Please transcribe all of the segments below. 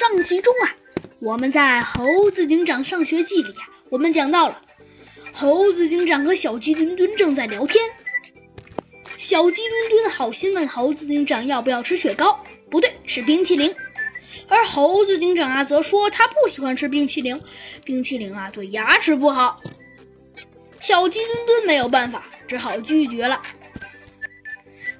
上集中啊，我们在《猴子警长上学记》里啊，我们讲到了猴子警长和小鸡墩墩正在聊天。小鸡墩墩好心问猴子警长要不要吃雪糕，不对，是冰淇淋。而猴子警长啊，则说他不喜欢吃冰淇淋，冰淇淋啊对牙齿不好。小鸡墩墩没有办法，只好拒绝了。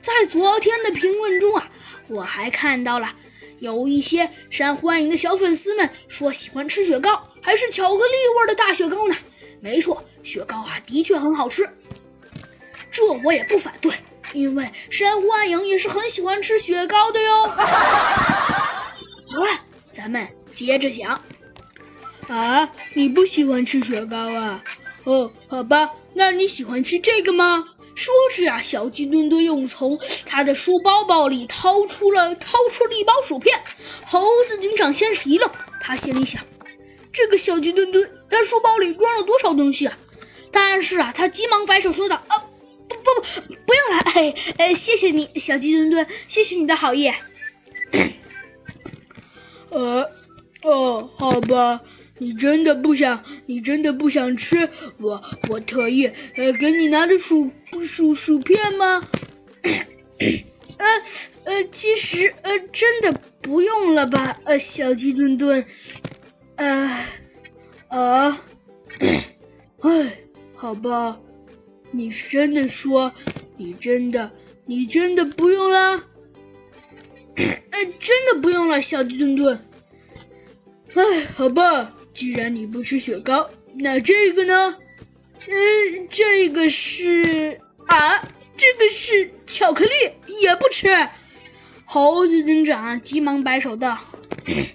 在昨天的评论中啊，我还看到了。有一些山欢迎的小粉丝们说喜欢吃雪糕，还是巧克力味的大雪糕呢？没错，雪糕啊的确很好吃，这我也不反对，因为山欢迎也是很喜欢吃雪糕的哟。好了，咱们接着讲。啊，你不喜欢吃雪糕啊？哦，好吧，那你喜欢吃这个吗？说着啊，小鸡墩墩又从他的书包包里掏出了掏出了一包薯片。猴子警长先是一愣，他心里想：这个小鸡墩墩他书包里装了多少东西啊？但是啊，他急忙摆手说道：“啊，不不不，不用了，哎哎，谢谢你，小鸡墩墩，谢谢你的好意。”呃，哦，好吧。你真的不想？你真的不想吃我我特意呃给你拿的薯薯薯片吗？呃呃，其实呃真的不用了吧？呃，小鸡墩墩，呃啊，哎，好吧，你真的说你真的你真的不用了？呃，真的不用了，小鸡墩墩。哎，好吧。既然你不吃雪糕，那这个呢？嗯，这个是啊，这个是巧克力，也不吃。猴子警长急忙摆手道：“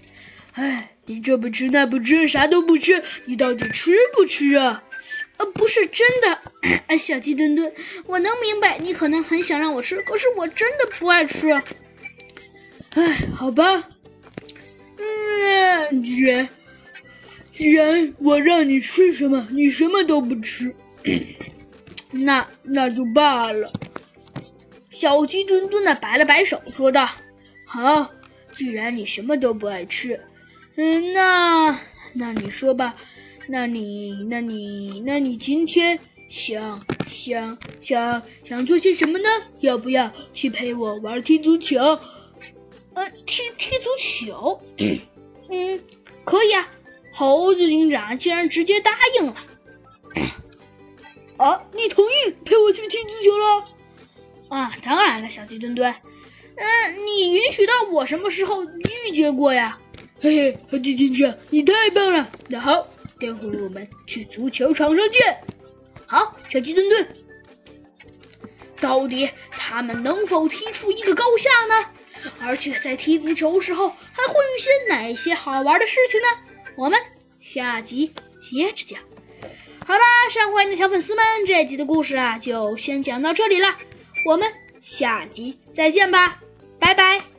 哎，你这不吃那不吃，啥都不吃，你到底吃不吃啊？”呃，不是真的，小鸡墩墩，我能明白你可能很想让我吃，可是我真的不爱吃。哎，好吧，嗯，既然。既然我让你吃什么，你什么都不吃，那那就罢了。小鸡墩墩的摆了摆手，说道：“好，既然你什么都不爱吃，嗯，那那你说吧，那你那你那你今天想想想想做些什么呢？要不要去陪我玩踢足球？呃，踢踢足球？嗯，可以啊。”猴子警长竟然直接答应了！啊，你同意陪我去踢足球了？啊，当然了，小鸡墩墩。嗯，你允许到我什么时候拒绝过呀？嘿嘿，猴子警长，你太棒了！那好，待会儿我们去足球场上见。好，小鸡墩墩。到底他们能否踢出一个高下呢？而且在踢足球时候还会遇些哪些好玩的事情呢？我们下集接着讲。好啦，上回的小粉丝们，这集的故事啊，就先讲到这里了。我们下集再见吧，拜拜。